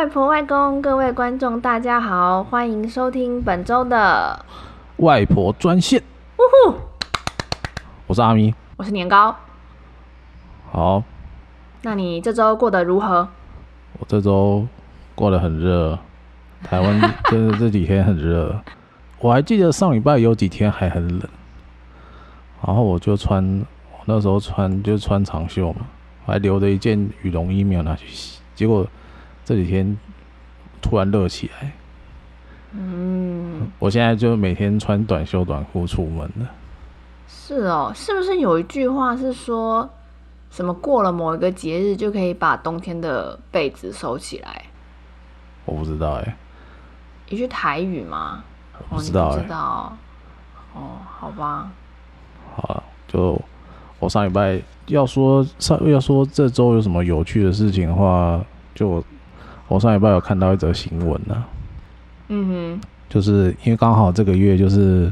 外婆、外公，各位观众，大家好，欢迎收听本周的外婆专线。呜呼！我是阿咪，我是年糕。好，那你这周过得如何？我这周过得很热，台湾真的这几天很热。我还记得上礼拜有几天还很冷，然后我就穿，我那时候穿就穿长袖嘛，还留着一件羽绒衣没有拿去洗，结果这几天突然热起来。嗯，我现在就每天穿短袖短裤出门了。是哦，是不是有一句话是说什么过了某一个节日就可以把冬天的被子收起来？我不知道哎、欸，一句台语吗？我不知道哎、欸，哦，知道哦，好吧。好，就我上礼拜要说上要说这周有什么有趣的事情的话，就我，上礼拜有看到一则新闻呢。嗯哼，就是因为刚好这个月就是。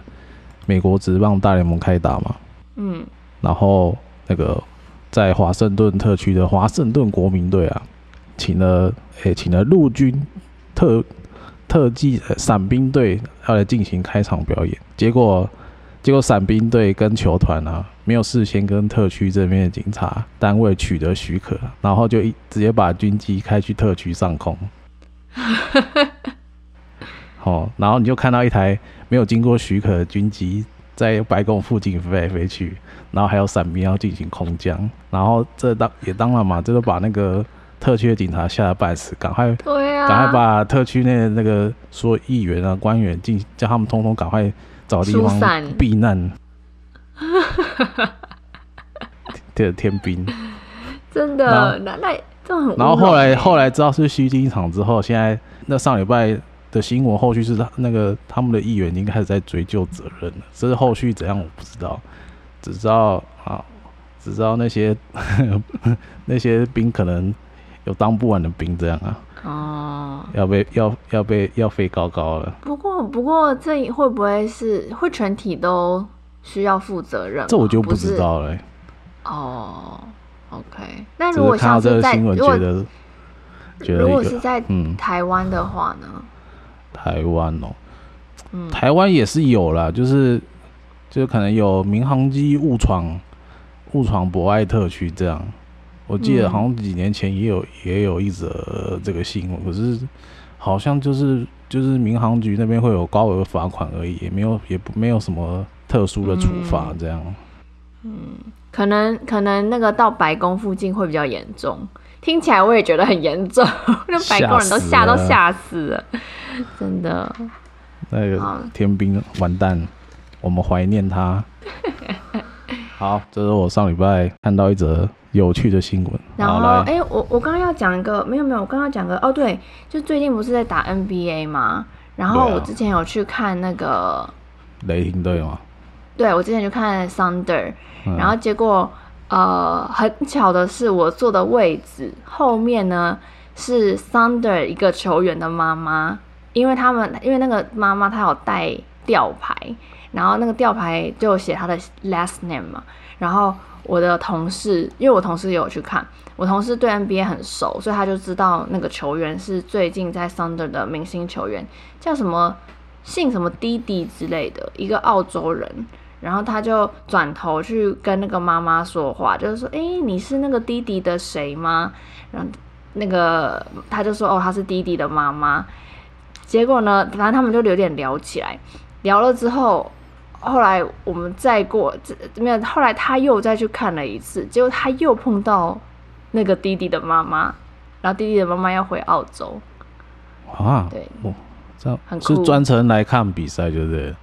美国职棒大联盟开打嘛，嗯，然后那个在华盛顿特区的华盛顿国民队啊，请了诶、欸，请了陆军特特技伞兵队要来进行开场表演，结果结果伞兵队跟球团啊，没有事先跟特区这边的警察单位取得许可，然后就一直接把军机开去特区上空，哦，然后你就看到一台。没有经过许可的军机在白宫附近飞来飞去，然后还有伞兵要进行空降，然后这当也当然嘛，这都把那个特区的警察吓得半死，赶快，对啊，赶快把特区内那个所有议员啊、官员进，叫他们通通赶快找地方避难。天天兵，真的，那那这很。然后后来后来知道是虚惊一场之后，现在那上礼拜。的新闻后续是他那个他们的议员已经开始在追究责任了，这是后续怎样我不知道，只知道啊，只知道那些 那些兵可能有当不完的兵这样啊，哦，要被要要被要飞高高了。不过不过这会不会是会全体都需要负责任？这我就不知道了、欸。哦，OK，那如果像是看到这个新闻觉得，如果是在台湾的话呢？嗯台湾哦，嗯，台湾也是有啦，就是就可能有民航机误闯误闯博爱特区这样。我记得好像几年前也有也有一则这个新闻，可是好像就是就是民航局那边会有高额罚款而已，也没有也不没有什么特殊的处罚这样。嗯，可能可能那个到白宫附近会比较严重，听起来我也觉得很严重，那白宫人都吓都吓死了。真的，那个天兵完蛋，我们怀念他。好，这是我上礼拜看到一则有趣的新闻。然后，哎、欸，我我刚刚要讲一个，没有没有，我刚刚讲个，哦，对，就最近不是在打 NBA 吗？然后我之前有去看那个、啊、雷霆队吗？对，我之前就看 Thunder，然后结果、嗯、呃，很巧的是，我坐的位置后面呢是 Thunder 一个球员的妈妈。因为他们，因为那个妈妈她有带吊牌，然后那个吊牌就写他的 last name 嘛。然后我的同事，因为我同事也有去看，我同事对 NBA 很熟，所以他就知道那个球员是最近在 Thunder 的明星球员，叫什么姓什么弟弟之类的，一个澳洲人。然后他就转头去跟那个妈妈说话，就是说：“哎，你是那个弟弟的谁吗？”然后那个他就说：“哦，他是弟弟的妈妈。”结果呢，反正他们就有点聊起来，聊了之后，后来我们再过这没有，后来他又再去看了一次，结果他又碰到那个弟弟的妈妈，然后弟弟的妈妈要回澳洲啊，对，哦，这样很酷，是专程来看比赛，对不对？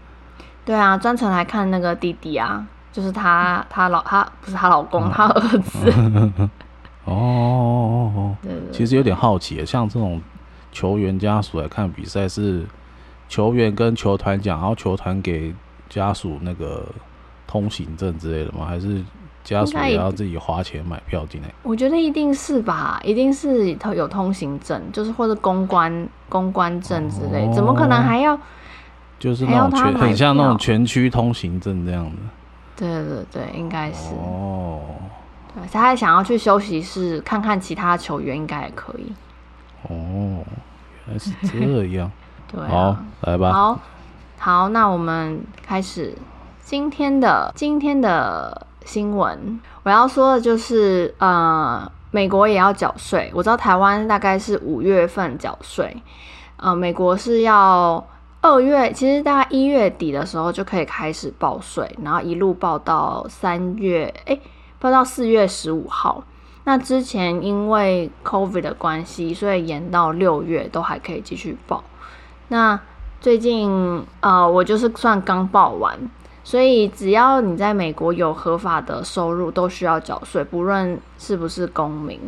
对啊，专程来看那个弟弟啊，就是他他老他不是他老公，嗯、他儿子。哦哦哦，其实有点好奇，像这种。球员家属来看比赛是球员跟球团讲，然后球团给家属那个通行证之类的吗？还是家属也要自己花钱买票进来？我觉得一定是吧，一定是有通行证，就是或者公关公关证之类，哦，怎么可能还要？就是那种全很像那种全区通行证这样的。对对对，应该是哦。对，他还想要去休息室看看其他球员，应该也可以。哦，原来是这样。对、啊，好，来吧。好，好，那我们开始今天的今天的新闻。我要说的就是，呃，美国也要缴税。我知道台湾大概是五月份缴税，呃，美国是要二月，其实大概一月底的时候就可以开始报税，然后一路报到三月，哎，报到四月十五号。那之前因为 COVID 的关系，所以延到六月都还可以继续报。那最近呃，我就是算刚报完，所以只要你在美国有合法的收入，都需要缴税，不论是不是公民。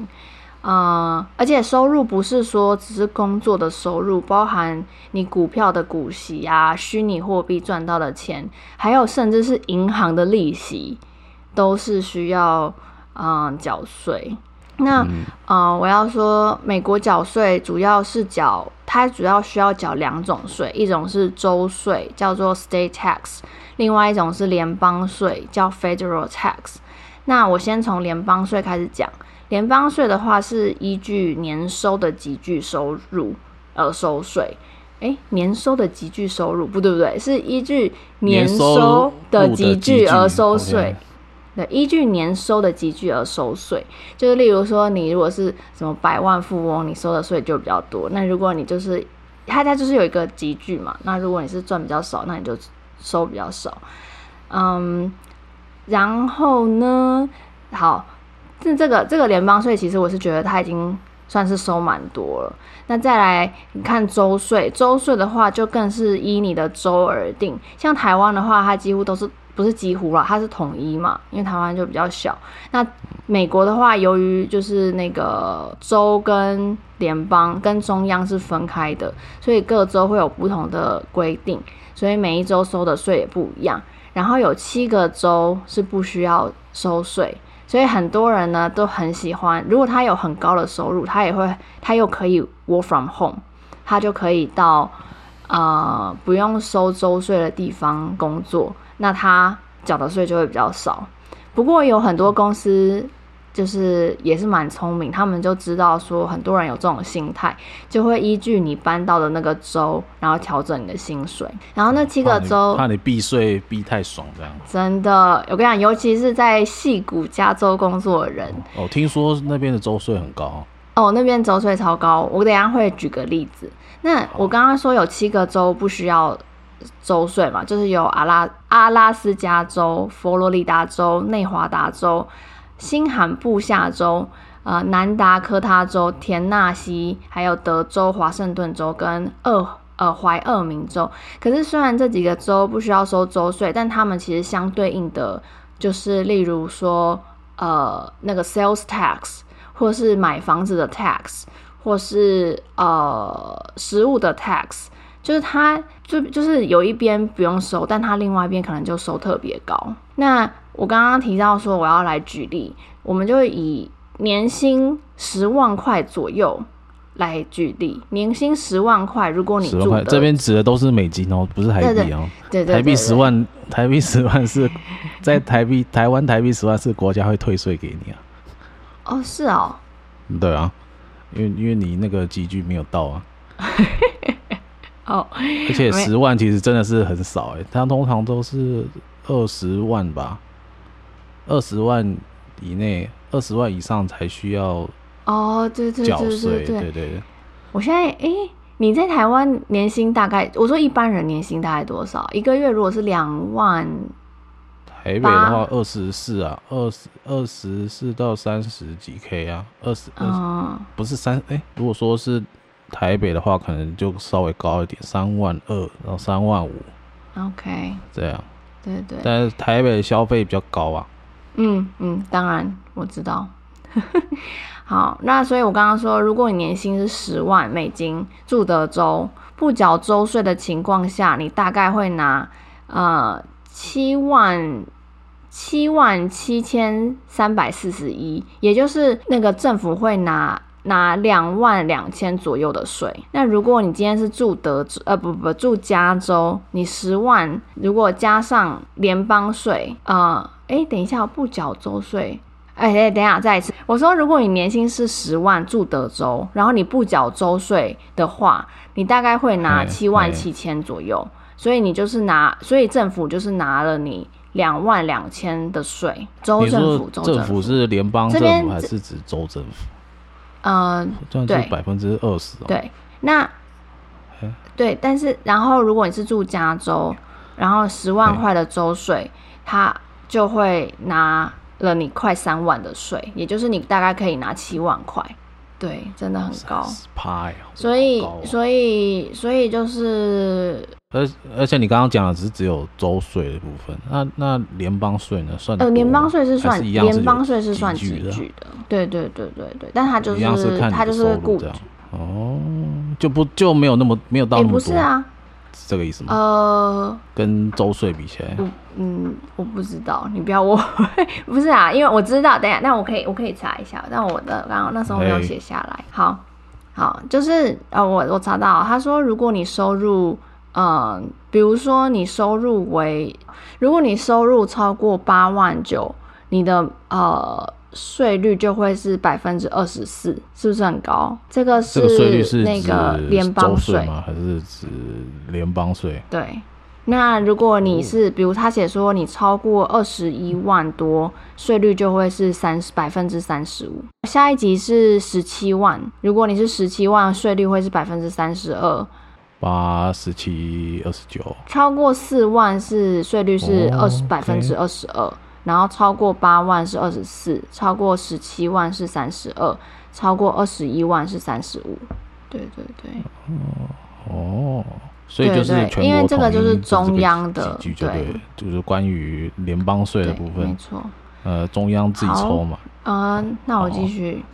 呃，而且收入不是说只是工作的收入，包含你股票的股息啊、虚拟货币赚到的钱，还有甚至是银行的利息，都是需要。嗯，缴税。那、嗯、呃，我要说，美国缴税主要是缴，它主要需要缴两种税，一种是州税，叫做 state tax；另外一种是联邦税，叫 federal tax。那我先从联邦税开始讲。联邦税的话是依据年收的集聚收入而收税。诶，年收的集聚收入不对不对，是依据年收的集聚而收税。对，依据年收的集聚而收税，就是例如说，你如果是什么百万富翁，你收的税就比较多。那如果你就是，他家就是有一个集聚嘛。那如果你是赚比较少，那你就收比较少。嗯，然后呢，好，这这个这个联邦税，其实我是觉得他已经算是收蛮多了。那再来，你看州税，州税的话就更是依你的州而定。像台湾的话，它几乎都是。不是几乎啦，它是统一嘛，因为台湾就比较小。那美国的话，由于就是那个州跟联邦跟中央是分开的，所以各州会有不同的规定，所以每一州收的税也不一样。然后有七个州是不需要收税，所以很多人呢都很喜欢。如果他有很高的收入，他也会，他又可以 work from home，他就可以到呃不用收州税的地方工作。那他缴的税就会比较少，不过有很多公司就是也是蛮聪明，他们就知道说很多人有这种心态，就会依据你搬到的那个州，然后调整你的薪水。然后那七个州怕你避税避太爽这样。真的，我跟你讲，尤其是在戏谷、加州工作的人，哦，听说那边的州税很高。哦，那边州税超高。我等一下会举个例子。那我刚刚说有七个州不需要。州税嘛，就是有阿拉阿拉斯加州、佛罗里达州、内华达州、新罕布夏州、呃南达科他州、田纳西，还有德州、华盛顿州跟俄呃怀俄明州。可是虽然这几个州不需要收州税，但他们其实相对应的就是，例如说呃那个 sales tax，或是买房子的 tax，或是呃食物的 tax。就是他就就是有一边不用收，但他另外一边可能就收特别高。那我刚刚提到说我要来举例，我们就以年薪十万块左右来举例。年薪十万块，如果你住的这边指的都是美金哦，不是台币哦。对对，对，对，对，对，台币十万，台币十万是在台币台湾台币十万是国家会退税给你啊。哦，是哦。对啊，因为因为你那个集距没有到啊。哦，而且十万其实真的是很少哎，他通常都是二十万吧，二十万以内，二十万以上才需要哦，对对对对对对对。我现在哎，你在台湾年薪大概？我说一般人年薪大概多少？一个月如果是两万，台北的话二十四啊，二十二十四到三十几 K 啊，二十二不是三哎，如果说是。台北的话，可能就稍微高一点，三万二，然后三万五。OK，这样。对对。但是台北消费比较高啊。嗯嗯，当然我知道。好，那所以我刚刚说，如果你年薪是十万美金，住德州，不缴州税的情况下，你大概会拿呃七万七万七千三百四十一，也就是那个政府会拿。拿两万两千左右的税。那如果你今天是住德州，呃，不不不，住加州，你十万，如果加上联邦税，呃，诶，等一下，我不缴州税，哎哎，等一下，再一次，我说，如果你年薪是十万，住德州，然后你不缴州税的话，你大概会拿七万七千左右，所以你就是拿，所以政府就是拿了你两万两千的税。州政府，州政府是联邦政府还是指州政府？嗯，对，百分之二十。对，那，对，但是然后如果你是住加州，然后十万块的州税，他就会拿。了你快三万的税，也就是你大概可以拿七万块，对，真的很高，所以所以所以就是，而而且你刚刚讲的只是只有州税的部分，那那联邦税呢？算呃，联邦税是算联邦税是算集聚的，对对对对对，但它就是它就是固哦，就不就没有那么没有到那么多，不是啊。是这个意思吗？呃，跟周岁比起来，嗯，我不知道，你不要我，不是啊，因为我知道，等下，那我可以，我可以查一下，但我的刚刚那时候没有写下来。好，好，就是呃，我我查到，他说，如果你收入，嗯、呃，比如说你收入为，如果你收入超过八万九，你的呃。税率就会是百分之二十四，是不是很高？这个是那个联邦税吗？还是指联邦税？对。那如果你是，比如他写说你超过二十一万多，税率就会是三十百分之三十五。下一集是十七万，如果你是十七万，税率会是百分之三十二。八十七二十九。超过四万是税率是二十百分之二十二。然后超过八万是二十四，超过十七万是三十二，超过二十一万是三十五。对对对。哦，所以就是因为这个就是中央的，对，就是关于联邦税的部分。没错。呃，中央自己抽嘛。嗯、呃，那我继续。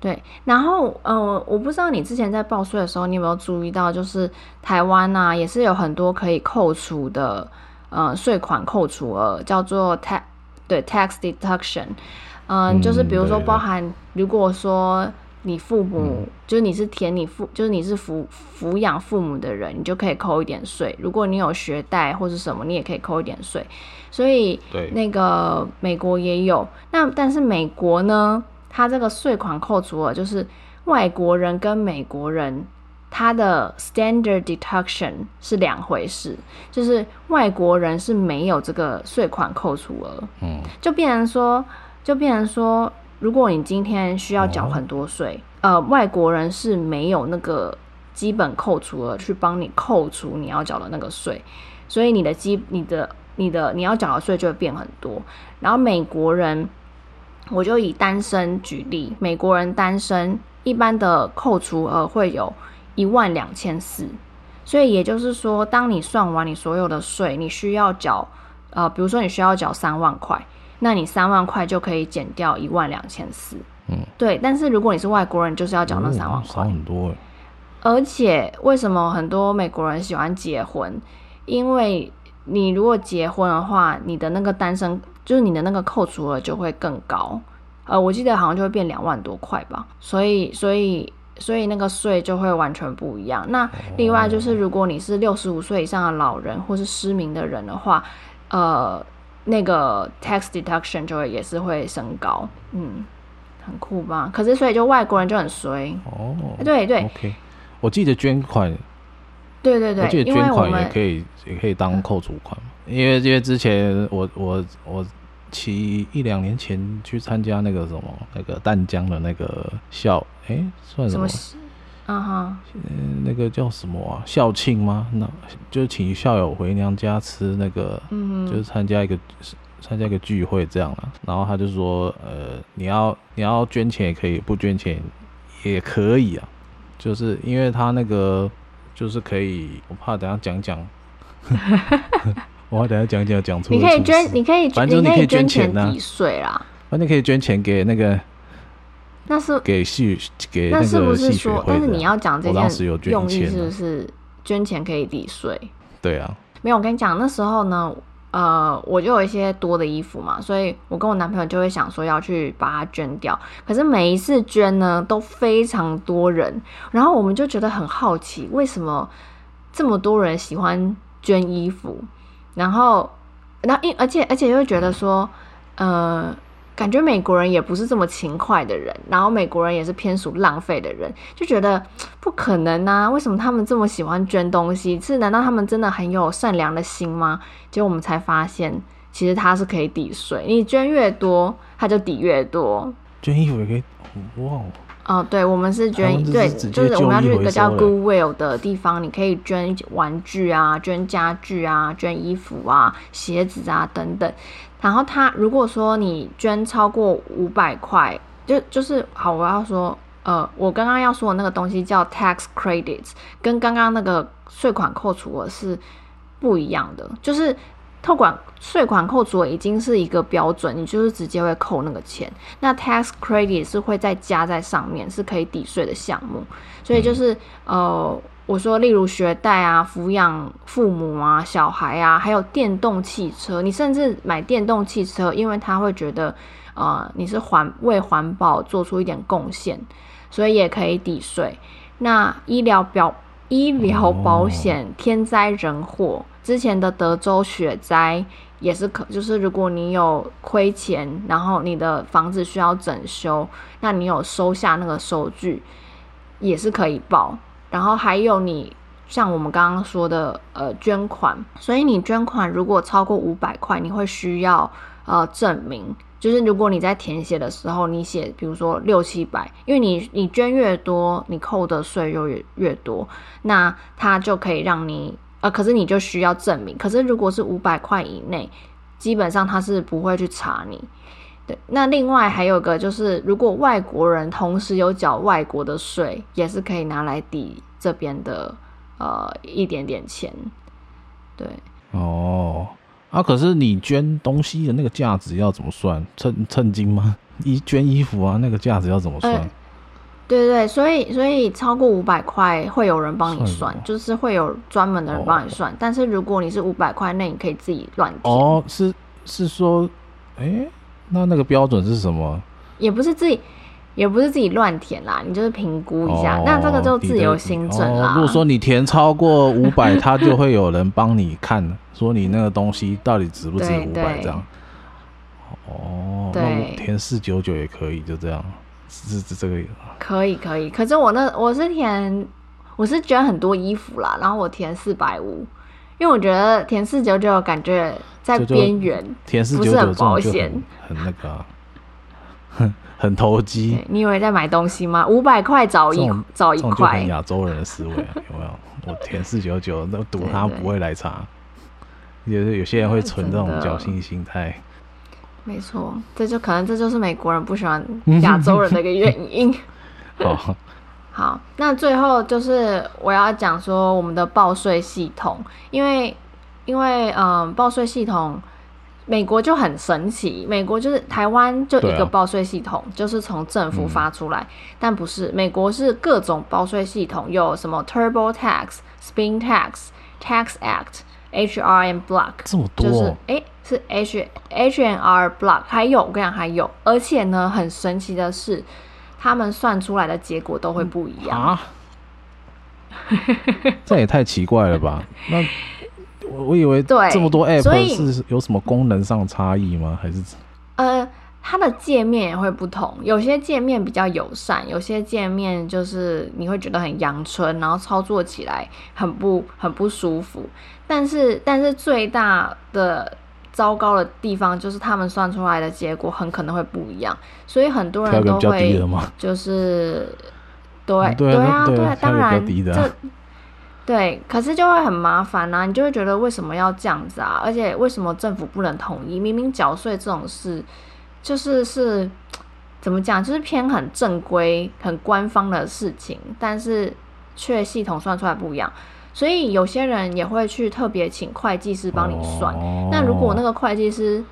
对，然后呃，我不知道你之前在报税的时候，你有没有注意到，就是台湾呐、啊，也是有很多可以扣除的。呃，税款扣除额叫做 tax，对 tax deduction，呃、嗯，就是比如说包含，如果说你父母，嗯、就是你是填你父，就是你是抚抚养父母的人，你就可以扣一点税。如果你有学贷或是什么，你也可以扣一点税。所以，对那个美国也有，那但是美国呢，它这个税款扣除额就是外国人跟美国人。它的 standard deduction 是两回事，就是外国人是没有这个税款扣除额，嗯，就变成说，就变成说，如果你今天需要缴很多税，哦、呃，外国人是没有那个基本扣除额去帮你扣除你要缴的那个税，所以你的基、你的、你的你要缴的税就会变很多。然后美国人，我就以单身举例，美国人单身一般的扣除额会有。一万两千四，所以也就是说，当你算完你所有的税，你需要缴，呃，比如说你需要缴三万块，那你三万块就可以减掉一万两千四。嗯，对。但是如果你是外国人，就是要缴那三万块，少很多。而且为什么很多美国人喜欢结婚？因为你如果结婚的话，你的那个单身，就是你的那个扣除额就会更高。呃，我记得好像就会变两万多块吧。所以，所以。所以那个税就会完全不一样。那另外就是，如果你是六十五岁以上的老人或是失明的人的话，呃，那个 tax deduction 就会也是会升高。嗯，很酷吧？可是所以就外国人就很衰。哦，对对。OK，我记得捐款。对对对，我记得捐款也可以也可以当扣除款，因为因为之前我我我。其一两年前去参加那个什么那个淡江的那个校，哎、欸，算什么？啊哈，嗯，那个叫什么啊？校庆吗？那就请校友回娘家吃那个，嗯，就是参加一个参加一个聚会这样了。然后他就说，呃，你要你要捐钱也可以，不捐钱也可以啊。就是因为他那个就是可以，我怕等下讲讲。我等下讲讲讲出。你可以捐，你可以，反正你可以捐钱抵税啦。反正可以捐钱给那个，那是给戏给。那是不是说？但是你要讲这件用意是不是捐钱可以抵税？对啊。没有，我跟你讲，那时候呢，呃，我就有一些多的衣服嘛，所以我跟我男朋友就会想说要去把它捐掉。可是每一次捐呢，都非常多人，然后我们就觉得很好奇，为什么这么多人喜欢捐衣服？然后，然后，因而且而且又觉得说，呃，感觉美国人也不是这么勤快的人，然后美国人也是偏属浪费的人，就觉得不可能啊！为什么他们这么喜欢捐东西？是难道他们真的很有善良的心吗？结果我们才发现，其实它是可以抵税，你捐越多，它就抵越多。捐衣服也可以，哇！哦，对，我们是捐，对，就是我们要去一个叫 Goodwill 的地方，你可以捐玩具啊，捐家具啊，捐衣服啊，鞋子啊等等。然后他如果说你捐超过五百块，就就是好，我要说，呃，我刚刚要说的那个东西叫 tax credits，跟刚刚那个税款扣除额是不一样的，就是。扣款税款扣除已经是一个标准，你就是直接会扣那个钱。那 tax credit 是会再加在上面，是可以抵税的项目。所以就是、嗯、呃，我说例如学贷啊、抚养父母啊、小孩啊，还有电动汽车，你甚至买电动汽车，因为他会觉得呃你是环为环保做出一点贡献，所以也可以抵税。那医疗表医疗保险、天灾人祸。之前的德州雪灾也是可，就是如果你有亏钱，然后你的房子需要整修，那你有收下那个收据，也是可以报。然后还有你像我们刚刚说的，呃，捐款，所以你捐款如果超过五百块，你会需要呃证明，就是如果你在填写的时候你写，比如说六七百，因为你你捐越多，你扣的税就越越多，那它就可以让你。呃，可是你就需要证明。可是如果是五百块以内，基本上他是不会去查你。对，那另外还有个就是，如果外国人同时有缴外国的税，也是可以拿来抵这边的呃一点点钱。对，哦，啊，可是你捐东西的那个价值要怎么算？称称斤吗？衣捐衣服啊，那个价值要怎么算？欸对对对，所以所以超过五百块会有人帮你算，算就是会有专门的人帮你算。哦、但是如果你是五百块那，你可以自己乱填。哦，是是说，哎，那那个标准是什么？也不是自己，也不是自己乱填啦，你就是评估一下。哦、那这个就自由心证啦、哦。如果说你填超过五百，他就会有人帮你看，说你那个东西到底值不值五百这样。哦，对那填四九九也可以，就这样。是是这个可以可以，可是我那我是填，我是捐很多衣服啦，然后我填四百五，因为我觉得填四九九感觉在边缘，填四九九很保险，很那个、啊，很很投机。你以为在买东西吗？五百块找一找一块，亚洲人的思维、啊、有没有？我填四九九，那赌他不会来查，有有些人会存这种侥幸心态。没错，这就可能这就是美国人不喜欢亚洲人的一个原因。好，好，那最后就是我要讲说我们的报税系统，因为因为嗯，报税系统美国就很神奇，美国就是台湾就一个报税系统，啊、就是从政府发出来，嗯、但不是美国是各种报税系统，有什么 TurboTax、Spin Tax、Tax Act、HR and Block，这么多，就是哎。是 H H N R Block，还有我跟你讲还有，而且呢，很神奇的是，他们算出来的结果都会不一样啊！这也太奇怪了吧？那我我以为对这么多 App 是有什么功能上差异吗？还是呃，它的界面也会不同，有些界面比较友善，有些界面就是你会觉得很阳春，然后操作起来很不很不舒服。但是但是最大的糟糕的地方就是他们算出来的结果很可能会不一样，所以很多人都会就是对对啊对啊，当然这对，可是就会很麻烦啊，你就会觉得为什么要这样子啊？而且为什么政府不能统一？明明缴税这种事就是是怎么讲，就是偏很正规、很官方的事情，但是却系统算出来不一样。所以有些人也会去特别请会计师帮你算。哦、那如果那个会计师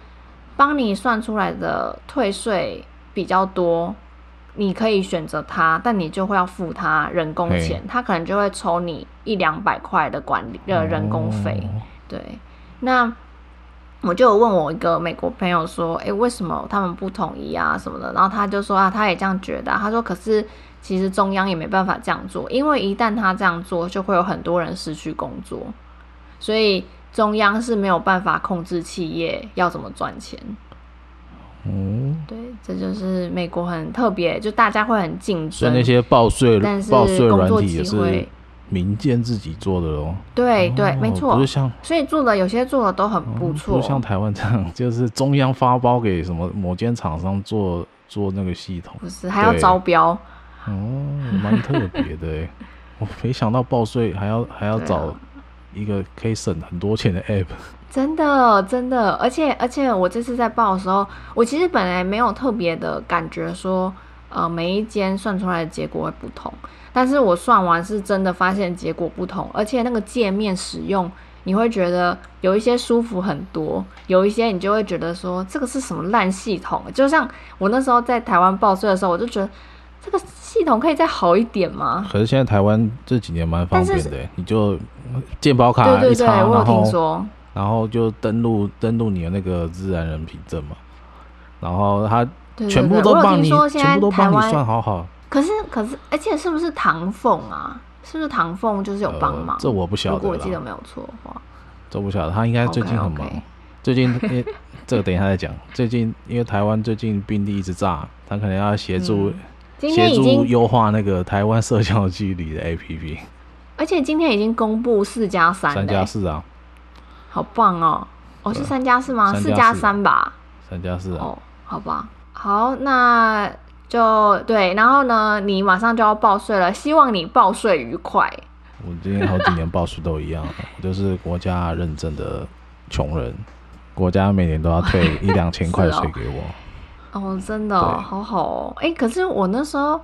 帮你算出来的退税比较多，你可以选择他，但你就会要付他人工钱，他可能就会抽你一两百块的管理的人工费。哦、对，那我就有问我一个美国朋友说：“诶，为什么他们不统一啊什么的？”然后他就说：“啊，他也这样觉得。”他说：“可是。”其实中央也没办法这样做，因为一旦他这样做，就会有很多人失去工作，所以中央是没有办法控制企业要怎么赚钱。嗯，对，这就是美国很特别，就大家会很竞争。所以那些报税、报税软体也是民间自己做的喽。对对，哦、没错。不是像，所以做的有些做的都很不错。不像台湾这样，就是中央发包给什么某间厂商做做那个系统，不是还要招标？哦，蛮特别的哎，我没想到报税还要还要找一个可以省很多钱的 app。真的，真的，而且而且我这次在报的时候，我其实本来没有特别的感觉说，呃，每一间算出来的结果会不同，但是我算完是真的发现结果不同，而且那个界面使用，你会觉得有一些舒服很多，有一些你就会觉得说这个是什么烂系统，就像我那时候在台湾报税的时候，我就觉得这个系统可以再好一点吗？可是现在台湾这几年蛮方便的，你就健保卡对对对，我有听说。然后就登录登录你的那个自然人凭证嘛，然后他全部都帮你，全部都帮你算好好。可是可是，而且是不是唐凤啊？是不是唐凤就是有帮忙？呃、这我不晓得。如果我记得没有错的话，这不晓得。他应该最近很忙。Okay, okay. 最近 因为这个等一下再讲。最近因为台湾最近病例一直炸，他可能要协助协、嗯、助优化那个台湾社交距离的 APP。而且今天已经公布四加三，三加四啊。好棒哦！哦，是三加四吗？四加三吧。三加四啊。哦，好吧。好，那就对。然后呢，你马上就要报税了，希望你报税愉快。我今天好几年报税都一样，我就是国家认证的穷人，国家每年都要退一两千块 税给我。哦，真的哦，好好哦。哎，可是我那时候，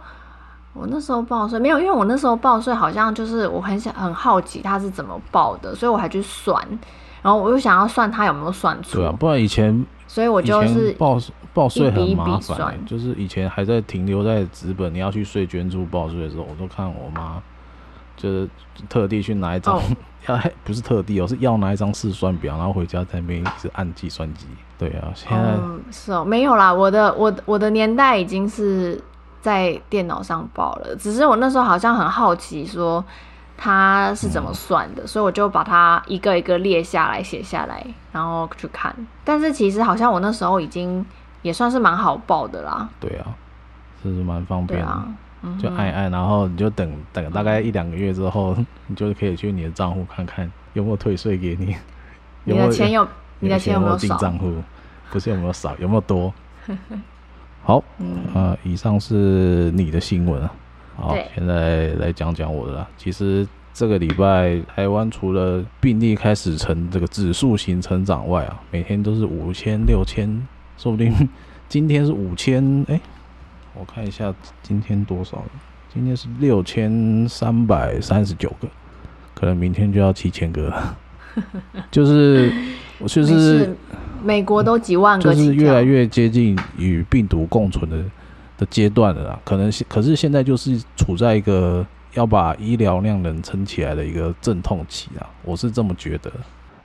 我那时候报税没有，因为我那时候报税好像就是我很想很好奇他是怎么报的，所以我还去算。然后我又想要算他有没有算错，对啊，不然以前，所以我就是报报税很麻烦，一笔一笔算，就是以前还在停留在纸本，你要去税捐处报税的时候，我都看我妈，就是特地去拿一张，要、哦、不是特地哦，是要拿一张试算表，然后回家在那边一直按计算机。对啊，现在、嗯、是哦，没有啦，我的我我的年代已经是在电脑上报了，只是我那时候好像很好奇说。它是怎么算的？嗯，所以我就把它一个一个列下来，写下来，然后去看。但是其实好像我那时候已经也算是蛮好报的啦。对啊，这是蛮方便的。啊嗯、就按一按，然后你就等等大概一两个月之后，你就可以去你的账户看看有没有退税给你。有没有，你的钱有，你的钱有没有少？账户不是有没有少，有没有多？好，嗯、呃，以上是你的新闻啊。好，现在来讲讲我的啦。其实这个礼拜台湾除了病例开始呈这个指数型成长外啊，每天都是五千、六千，说不定 今天是五千。哎，我看一下今天多少？今天是六千三百三十九个，可能明天就要七千个了。就是，就是美国都几万个，就是越来越接近与病毒共存的。的阶段了啦，可能可是现在就是处在一个要把医疗量能撑起来的一个阵痛期啊，我是这么觉得。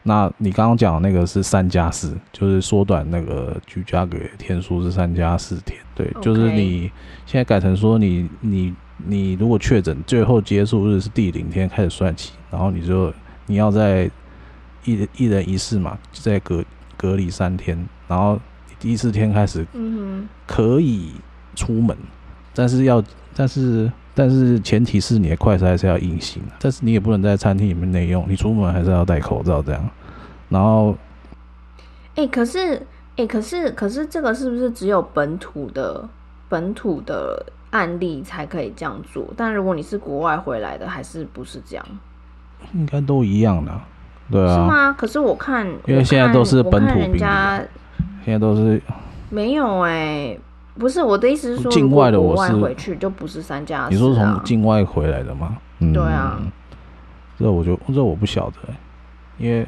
那你刚刚讲的那个是三加四，就是缩短那个居家隔离天数是三加四天，对.就是你现在改成说你你你如果确诊最后结束日是第零天开始算起，然后你就你要在一一人一室嘛，就在隔隔离三天，然后第四天开始，嗯，可以。出门，但是要，但是但是前提是你的快筛还是要阴性，但是你也不能在餐厅里面内用，你出门还是要戴口罩这样。然后，哎、欸，可是，哎、欸，可是，可是这个是不是只有本土的本土的案例才可以这样做？但如果你是国外回来的，还是不是这样？应该都一样的，对啊。是吗？可是我看，因为现在都是本土病例，现在都是没有哎、欸。不是我的意思是说，境外的我是回去就不是三加四啊。你说从境外回来的吗？嗯，对啊。这我就这我不晓得，因为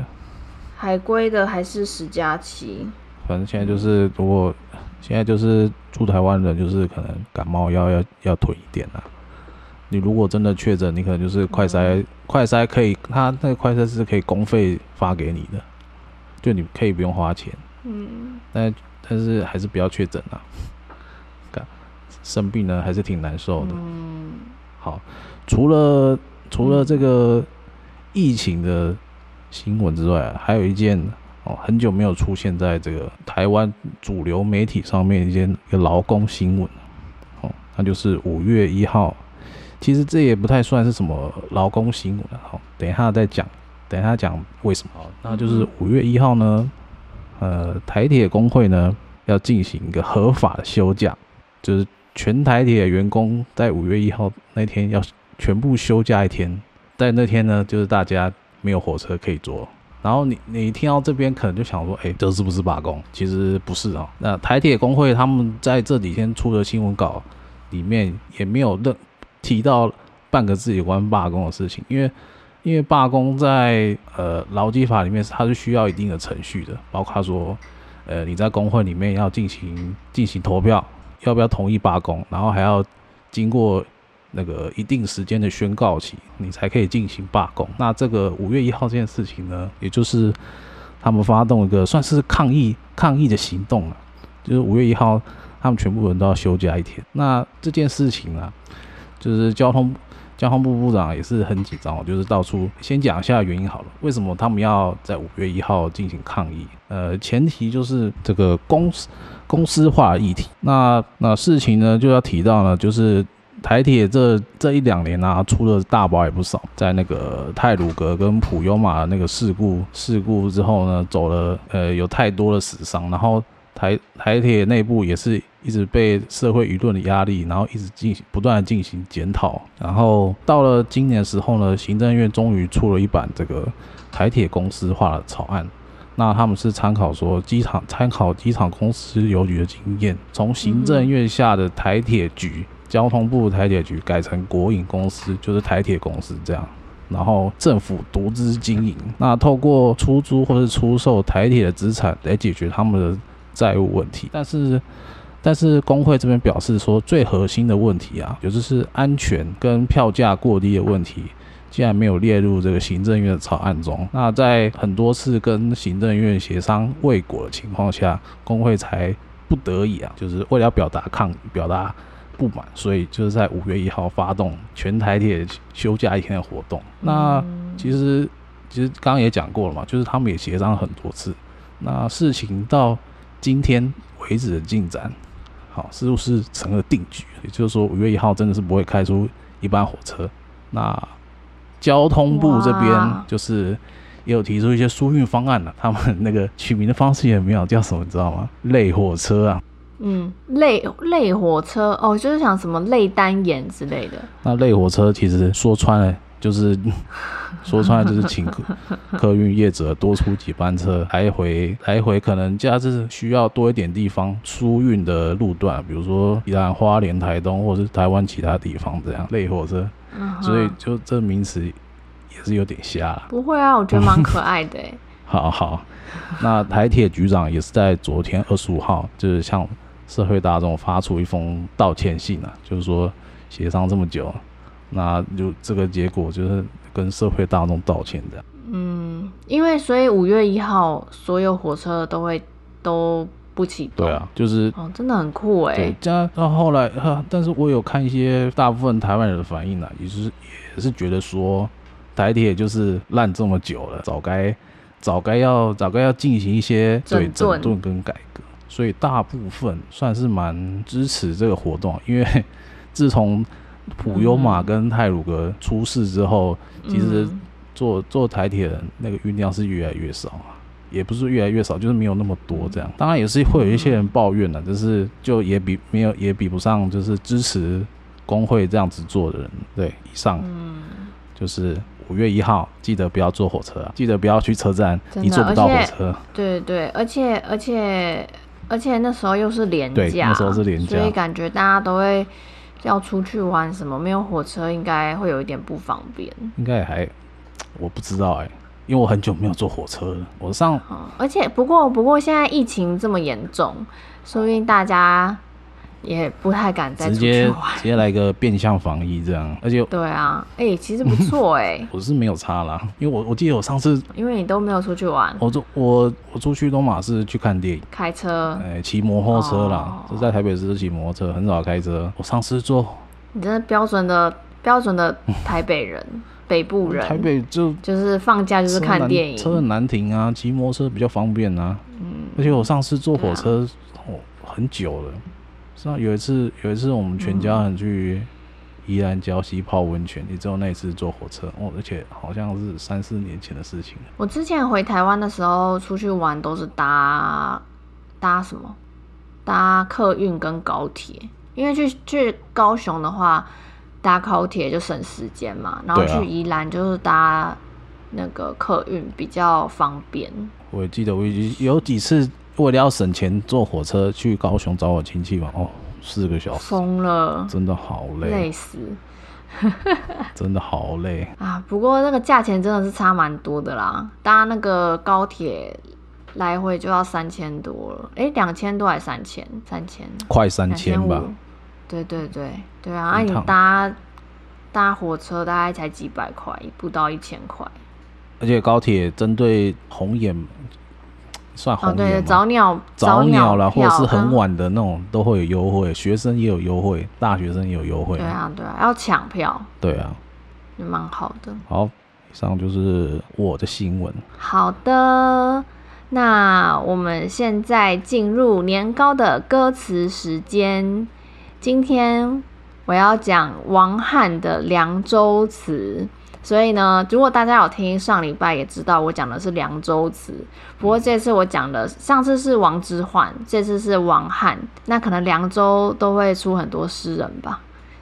海归的还是十加七。反正现在就是，如果现在就是住台湾人，就是可能感冒要要要囤一点啊。你如果真的确诊，你可能就是快筛，快筛可以，他那个快筛是可以公费发给你的，就你可以不用花钱。嗯。但但是还是不要确诊啊。生病呢，还是挺难受的。嗯，好，除了除了这个疫情的新闻之外，还有一件哦，很久没有出现在这个台湾主流媒体上面一件一个劳工新闻，哦，那就是五月一号。其实这也不太算是什么劳工新闻，好，等一下再讲，等一下讲为什么。那就是五月一号呢，呃，台铁工会呢要进行一个合法的休假，就是全台铁员工在五月一号那天要全部休假一天，在那天呢，就是大家没有火车可以坐。然后你你听到这边可能就想说，哎，这是不是罢工？其实不是啊。那台铁工会他们在这几天出的新闻稿里面也没有任。提到半个字有关罢工的事情，因为因为罢工在呃劳基法里面，它是需要一定的程序的，包括说呃你在工会里面要进行进行投票，要不要同意罢工，然后还要经过那个一定时间的宣告期，你才可以进行罢工。那这个五月一号这件事情呢，也就是他们发动一个算是抗议抗议的行动了，就是五月一号他们全部人都要休假一天。那这件事情呢？就是交通交通部部长也是很紧张，就是到处先讲一下原因好了，为什么他们要在五月一号进行抗议？呃，前提就是这个公司公司化议题。那那事情呢就要提到呢，就是台铁这这一两年啊，出了大包也不少，在那个泰鲁阁跟普悠玛那个事故事故之后呢，走了呃有太多的死伤，然后。台台铁内部也是一直被社会舆论的压力，然后一直进行不断的进行检讨，然后到了今年的时候呢，行政院终于出了一版这个台铁公司化的草案。那他们是参考说机场参考机场公司邮局的经验，从行政院下的台铁局、交通部台铁局改成国营公司，就是台铁公司这样，然后政府独资经营。那透过出租或是出售台铁的资产来解决他们的。债务问题，但是，但是工会这边表示说，最核心的问题啊，也就是安全跟票价过低的问题，竟然没有列入这个行政院的草案中。那在很多次跟行政院协商未果的情况下，工会才不得已啊，就是为了要表达抗议、表达不满，所以就是在五月一号发动全台铁休假一天的活动。那其实，其实刚刚也讲过了嘛，就是他们也协商很多次，那事情到。今天为止的进展，好，似乎是成了定局。也就是说，五月一号真的是不会开出一班火车。那交通部这边就是也有提出一些疏运方案了。他们那个取名的方式也没有叫什么，你知道吗？类火车啊。嗯，类类火车哦，就是想什么类单眼之类的。那类火车其实说穿了。就是 说穿了，就是请客 客运业者多出几班车，来回来回可能假日需要多一点地方疏运的路段，比如说宜兰花莲、台东或者是台湾其他地方这样类火车。所以就这名词也是有点瞎。不会啊，我觉得蛮可爱的。好好，那台铁局长也是在昨天二十五号，就是向社会大众发出一封道歉信啊，就是说协商这么久。那就这个结果就是跟社会大众道歉这样。嗯，因为所以五月一号所有火车都会都不启动。对啊，就是哦，真的很酷哎。对，这样到后来哈，但是我有看一些大部分台湾人的反应呢，也是也是觉得说台铁就是烂这么久了，早该早该要早该要进行一些对整顿跟改革，所以大部分算是蛮支持这个活动，因为 自从。普悠玛跟泰鲁格出事之后，嗯、其实坐坐台铁的那个运量是越来越少啊，也不是越来越少，就是没有那么多这样。当然也是会有一些人抱怨了，就是就也比没有也比不上，就是支持工会这样子做的人。对，以上，就是五月一号记得不要坐火车，记得不要去车站，你坐不到火车。对对，而且而且而且那时候又是连假，对，那时候是廉价，所以感觉大家都会。要出去玩什么？没有火车，应该会有一点不方便。应该还，我不知道哎、欸，因为我很久没有坐火车了。我上，嗯、而且不过不过现在疫情这么严重，说不定大家。也不太敢再直接，直接来个变相防疫这样，而且对啊，哎、欸，其实不错哎、欸，我是没有差啦，因为我我记得我上次，因为你都没有出去玩，我我我出去都马是去看电影，开车，哎、欸，骑摩托车啦，就、哦、在台北市骑摩托车，很少开车。我上次坐，你真的标准的标准的台北人，北部人，台北就就是放假就是看电影，车很难停啊，骑摩托车比较方便啊。嗯，而且我上次坐火车、啊、哦很久了，是啊，有一次有一次我们全家人去宜兰礁溪泡温泉，你知道那一次坐火车哦，而且好像是三四年前的事情。我之前回台湾的时候出去玩都是搭搭什么？搭客运跟高铁，因为去去高雄的话。搭高铁就省时间嘛，然后去宜兰就是搭那个客运比较方便。啊、我也记得我有几次为了要省钱坐火车去高雄找我亲戚嘛，哦，四个小时，疯了，真的好累，累死，真的好累啊！不过那个价钱真的是差蛮多的啦，搭那个高铁来回就要三千多了，哎、欸，两千多还是三千？三千，快三千吧。对对对对啊！那、啊、你搭搭火车大概才几百块，不到一千块。而且高铁针对红眼算红眼、哦、对早鸟早鸟了，或者是很晚的那种都会有优惠，学生也有优惠，大学生也有优惠。对啊对啊，要抢票。对啊，也蛮好的。好，以上就是我的新闻。好的，那我们现在进入年糕的歌词时间。今天我要讲王翰的《凉州词》，所以呢，如果大家有听上礼拜也知道我讲的是《凉州词》，不过这次我讲的上次是王之涣，这次是王翰，那可能凉州都会出很多诗人吧，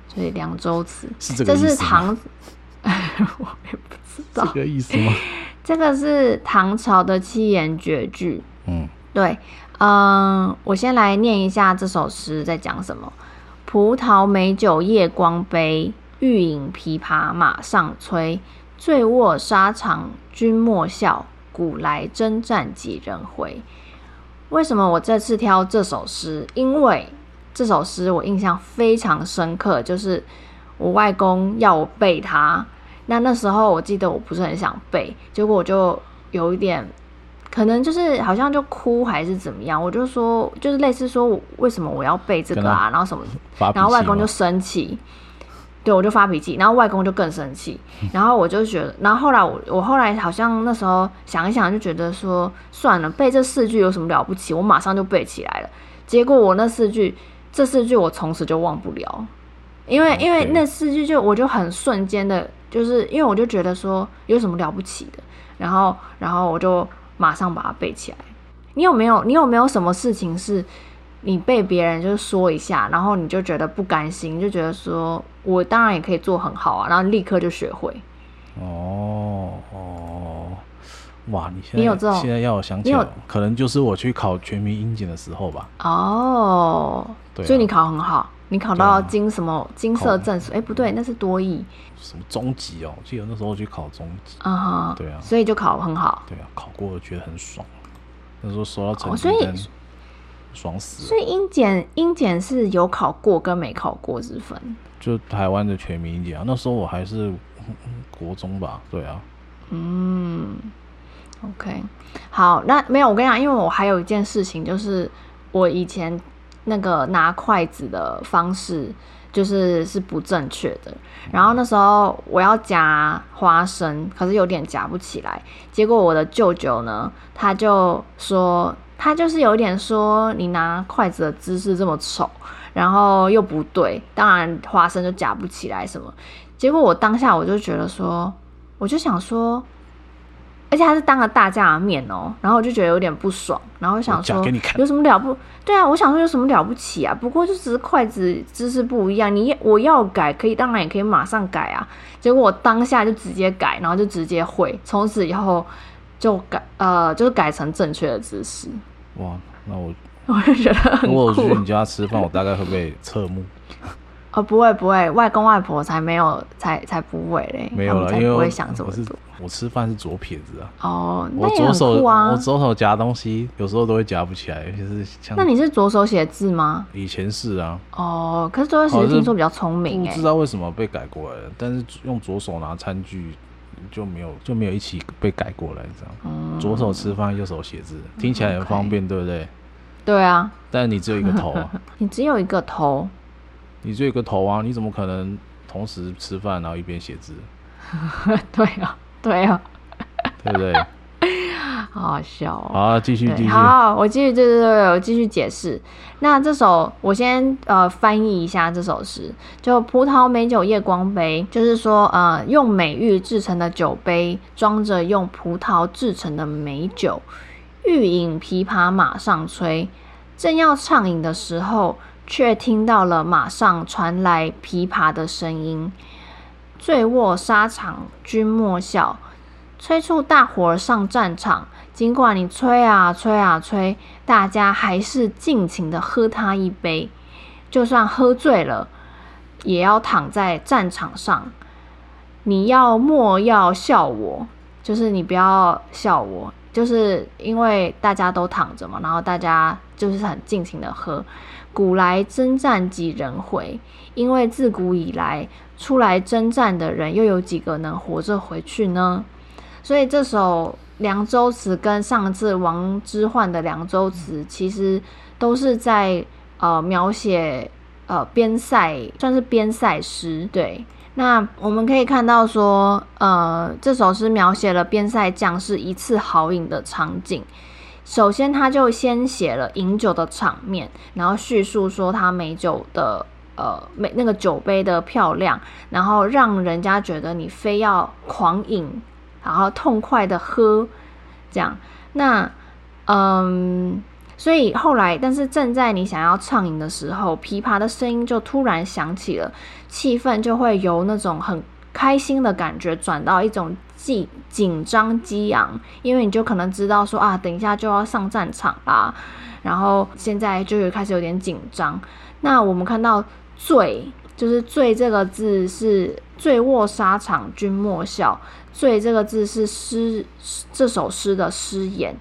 所以《凉州词》是这？这是唐，我也不知道这个意思吗？这个是唐朝的七言绝句，嗯，对，嗯，我先来念一下这首诗在讲什么。葡萄美酒夜光杯，欲饮琵琶马上催。醉卧沙场君莫笑，古来征战几人回。为什么我这次挑这首诗？因为这首诗我印象非常深刻，就是我外公要我背它。那那时候我记得我不是很想背，结果我就有一点。可能就是好像就哭还是怎么样，我就说就是类似说为什么我要背这个啊，然后什么，然后外公就生气，对，我就发脾气，然后外公就更生气，然后我就觉得，然后后来我我后来好像那时候想一想就觉得说算了，背这四句有什么了不起，我马上就背起来了，结果我那四句这四句我从此就忘不了，因为因为那四句就我就很瞬间的，就是因为我就觉得说有什么了不起的，然后然后我就。马上把它背起来。你有没有？你有没有什么事情是你被别人就是说一下，然后你就觉得不甘心，就觉得说我当然也可以做很好啊，然后立刻就学会。哦哦，哇！你现在你有这种？现在要我想起来，可能就是我去考全民英检的时候吧。哦，对啊，所以你考很好，你考到金什么金色证书？哎，不对，那是多益。什么中级哦？我记得那时候去考中级，啊哈，对啊，所以就考很好，对啊，考过我觉得很爽。那时候收到成绩，所以爽死了。所以英检英检是有考过跟没考过之分。就台湾的全民英检啊，那时候我还是国中吧，对啊。嗯，OK，好，那没有我跟你讲，因为我还有一件事情，就是我以前那个拿筷子的方式。就是是不正确的，然后那时候我要夹花生，可是有点夹不起来。结果我的舅舅呢，他就说，他就是有点说，你拿筷子的姿势这么丑，然后又不对，当然花生就夹不起来什么。结果我当下我就觉得说，我就想说。而且还是当着大家的面哦，然后我就觉得有点不爽，然后想说有什么了不？对啊，我想说有什么了不起啊？不过就只是筷子姿势不一样，你我要改可以，当然也可以马上改啊。结果我当下就直接改，然后就直接会，从此以后就改呃，就是改成正确的姿势。哇，那我 我就觉得很。如果我去你家吃饭，我大概会被侧目。哦，不会不会，外公外婆才没有，才才不会嘞，没有了，因为不会想这么多。我吃饭是左撇子啊。哦，我左手我左手夹东西，有时候都会夹不起来，尤其是像。那你是左手写字吗？以前是啊。哦，可是左手写字听说比较聪明，不知道为什么被改过来了。但是用左手拿餐具就没有就没有一起被改过来这样。嗯。左手吃饭，右手写字，听起来很方便，对不对？对啊。但你只有一个头啊。你只有一个头。你只有一个头啊！你怎么可能同时吃饭然后一边写字？对啊，对啊，对不对？好好笑哦！好，继续继续。好，我继续，对对对，我继续解释。那这首我先呃翻译一下这首诗，就葡萄美酒夜光杯，就是说呃用美玉制成的酒杯，装着用葡萄制成的美酒，欲饮琵琶马上催，正要畅饮的时候，却听到了马上传来琵琶的声音。醉卧沙场君莫笑，催促大伙儿上战场。尽管你吹啊吹啊吹，大家还是尽情的喝他一杯。就算喝醉了，也要躺在战场上。你要莫要笑我，就是你不要笑我，就是因为大家都躺着嘛，然后大家就是很尽情的喝。古来征战几人回？因为自古以来出来征战的人，又有几个能活着回去呢？所以这首。《凉州词》跟上次王之涣的《凉州词》其实都是在呃描写呃边塞，算是边塞诗。对，那我们可以看到说，呃，这首诗描写了边塞将士一次豪饮的场景。首先，他就先写了饮酒的场面，然后叙述说他美酒的呃美那个酒杯的漂亮，然后让人家觉得你非要狂饮。然后痛快的喝，这样，那，嗯，所以后来，但是正在你想要畅饮的时候，琵琶的声音就突然响起了，气氛就会由那种很开心的感觉转到一种紧紧张激昂，因为你就可能知道说啊，等一下就要上战场啦，然后现在就开始有点紧张。那我们看到“醉”，就是“醉”这个字是“醉卧沙场君莫笑”。醉这个字是诗，这首诗的诗眼。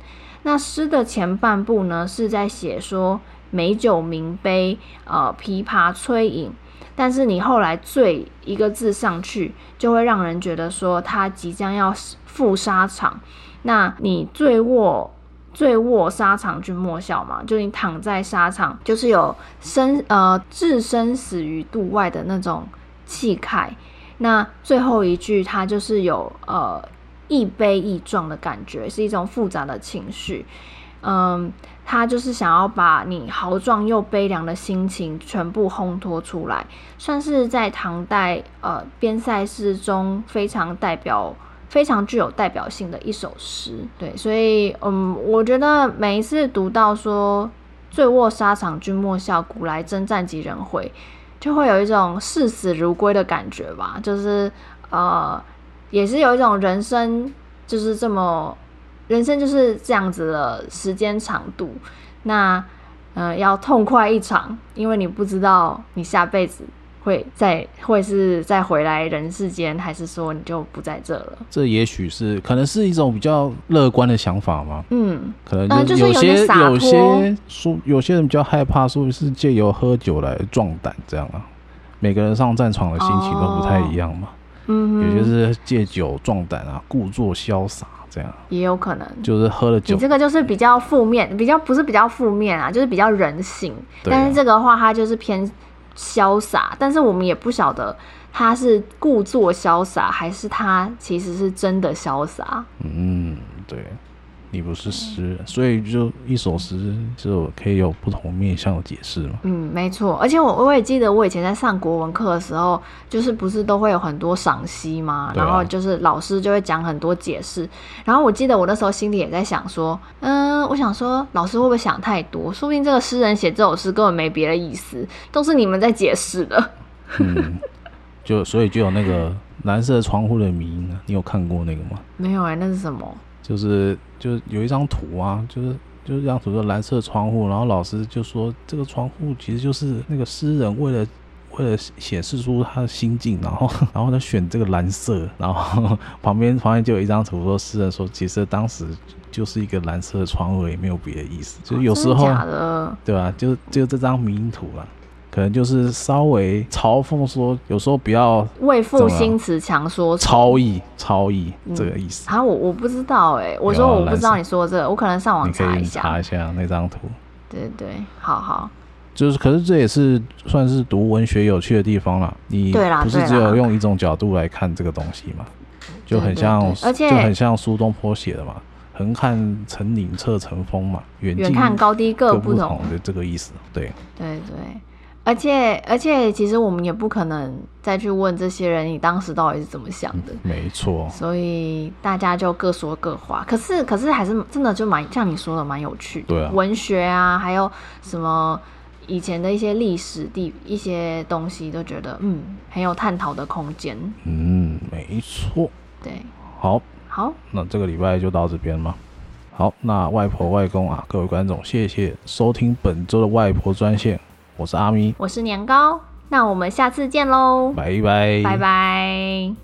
那诗的前半部呢，是在写说美酒名杯，呃，琵琶催饮。但是你后来“醉”一个字上去，就会让人觉得说他即将要赴沙场。那你醉卧，醉卧沙场君莫笑嘛，就你躺在沙场，就是有生呃置生死于度外的那种气概。那最后一句，它就是有呃一悲一壮的感觉，是一种复杂的情绪。嗯，他就是想要把你豪壮又悲凉的心情全部烘托出来，算是在唐代呃边塞诗中非常代表、非常具有代表性的一首诗。对，所以嗯，我觉得每一次读到说“醉卧沙场君莫笑，古来征战几人回”。就会有一种视死如归的感觉吧，就是呃，也是有一种人生就是这么，人生就是这样子的时间长度，那呃要痛快一场，因为你不知道你下辈子。会再会是再回来人世间，还是说你就不在这了？这也许是可能是一种比较乐观的想法吗？嗯，可能就是有些、呃、有，有些说有些人比较害怕，说是借由喝酒来壮胆这样啊。每个人上战场的心情都不太一样嘛。嗯、哦，有些是借酒壮胆啊，故作潇洒这样。也有可能就是喝了酒，你这个就是比较负面，比较不是比较负面啊，就是比较人性。啊、但是这个话，它就是偏。潇洒，但是我们也不晓得他是故作潇洒，还是他其实是真的潇洒。嗯，对，你不是诗所以就一首诗就可以有不同面向的解释嘛。嗯，没错。而且我我也记得我以前在上国文课的时候，就是不是都会有很多赏析嘛，然后就是老师就会讲很多解释。然后我记得我那时候心里也在想说，嗯。我想说，老师会不会想太多？说不定这个诗人写这首诗根本没别的意思，都是你们在解释的。嗯，就所以就有那个蓝色窗户的谜呢，你有看过那个吗？没有哎、欸，那是什么？就是就有一张图啊，就是就是这张图的蓝色窗户，然后老师就说这个窗户其实就是那个诗人为了为了显示出他的心境，然后 然后他选这个蓝色，然后旁边旁边就有一张图说诗人说其实当时。就是一个蓝色的窗户，也没有别的意思。就有时候，哦、对吧、啊？就就这张迷因图啊，可能就是稍微嘲讽说，有时候不要为赋新词强说超意，超意这个意思。啊，我我不知道哎、欸，我说我不知道你说这个，我可能上网查一下，查一下那张图。对对对，好好。就是，可是这也是算是读文学有趣的地方啦。你不是只有用一种角度来看这个东西嘛？就很像，而且就很像苏东坡写的嘛，“横看成岭侧成峰”嘛，“远看高低各不同”的这个意思。对，对对。而且而且，其实我们也不可能再去问这些人，你当时到底是怎么想的？没错。所以大家就各说各话。可是可是，还是真的就蛮像你说的，蛮有趣的。对啊。文学啊，还有什么以前的一些历史地一些东西，都觉得嗯很有探讨的空间。嗯，没错。对。好。好。那这个礼拜就到这边吗。好，那外婆外公啊，各位观众，谢谢收听本周的外婆专线。我是阿咪，我是年糕，那我们下次见喽，拜拜，拜拜。